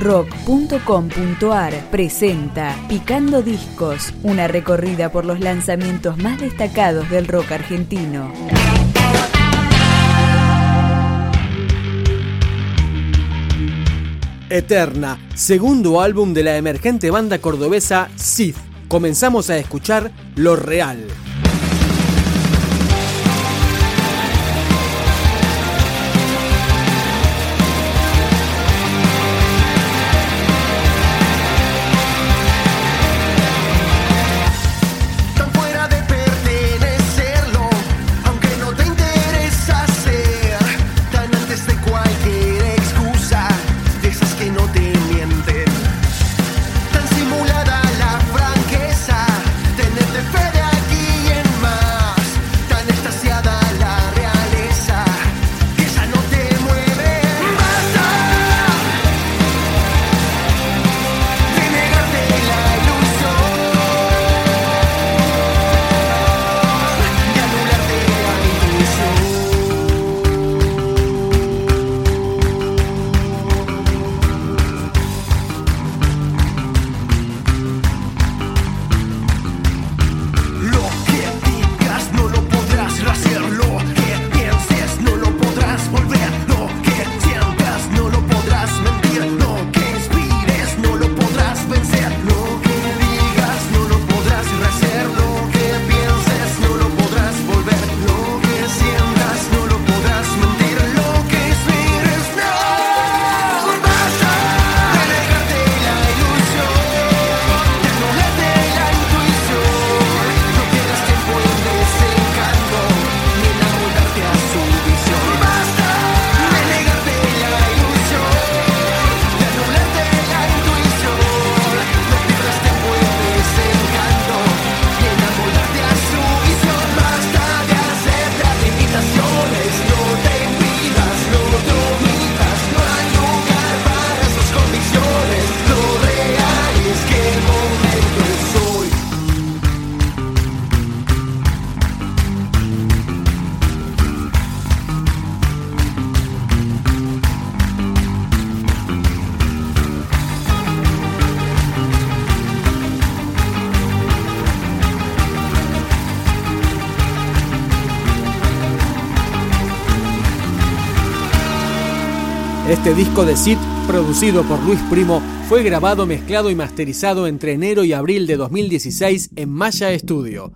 rock.com.ar presenta Picando Discos, una recorrida por los lanzamientos más destacados del rock argentino. Eterna, segundo álbum de la emergente banda cordobesa Sith. Comenzamos a escuchar Lo Real. Este disco de Sid, producido por Luis Primo, fue grabado, mezclado y masterizado entre enero y abril de 2016 en Maya Studio.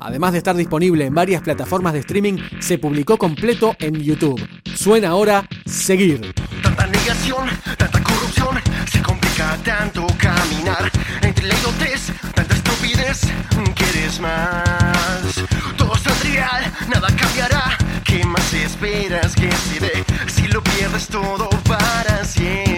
Además de estar disponible en varias plataformas de streaming, se publicó completo en YouTube. Suena ahora Seguir. Tanta negación, tanta corrupción, se complica tanto caminar. Entre la idiotez, tanta estupidez, quieres más. Todo es real, nada cambiará. ¿Qué más esperas que se dé? Si lo pierdes todo 100.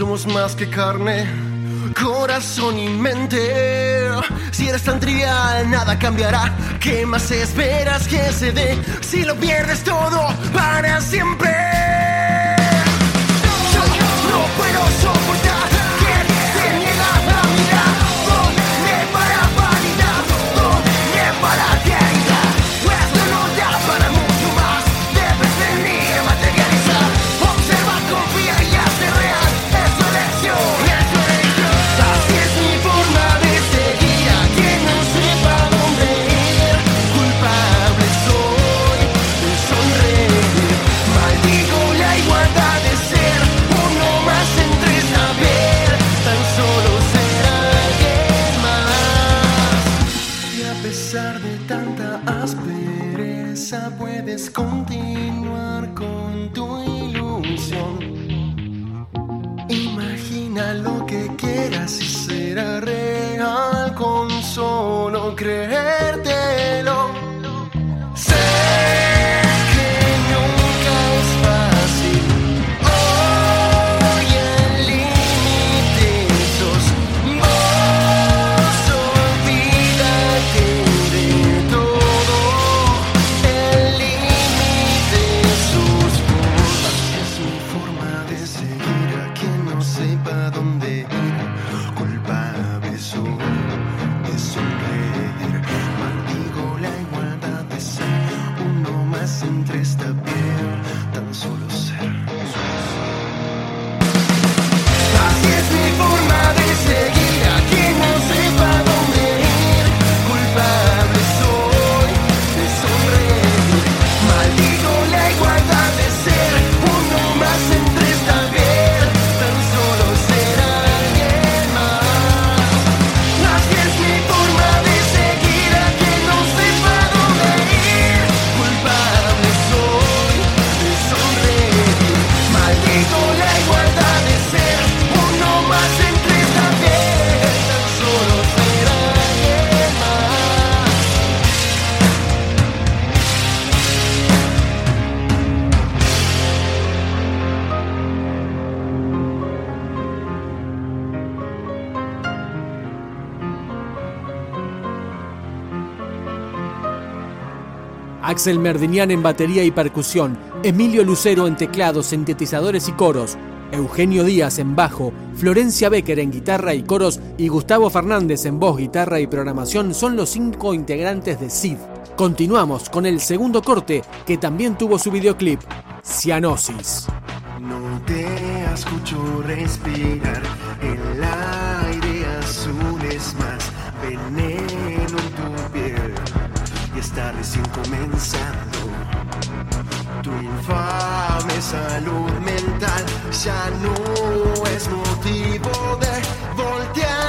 Somos más que carne, corazón y mente. Si eres tan trivial, nada cambiará. ¿Qué más esperas que se dé? Si lo pierdes todo para siempre. creer. Axel Merdinian en batería y percusión, Emilio Lucero en teclados, sintetizadores y coros, Eugenio Díaz en bajo, Florencia Becker en guitarra y coros y Gustavo Fernández en voz, guitarra y programación son los cinco integrantes de SID. Continuamos con el segundo corte que también tuvo su videoclip, Cianosis. No te escucho respirar, el aire azul es más veneno recién comenzando. Tu infame salud mental ya no es motivo de voltear.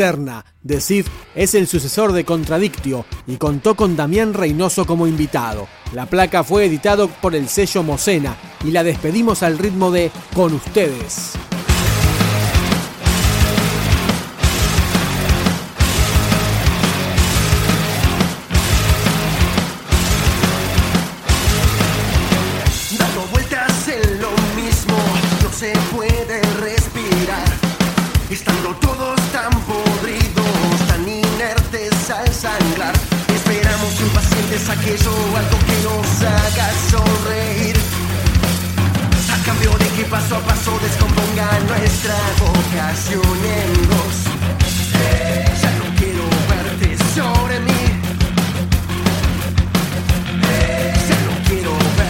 Eterna de Cid es el sucesor de Contradictio y contó con Damián Reynoso como invitado. La placa fue editado por el sello Mocena y la despedimos al ritmo de Con ustedes. Es aquello algo que nos haga sonreír. A cambio de que paso a paso descomponga nuestra vocación en dos. Ya no quiero verte sobre mí. Ya no quiero verte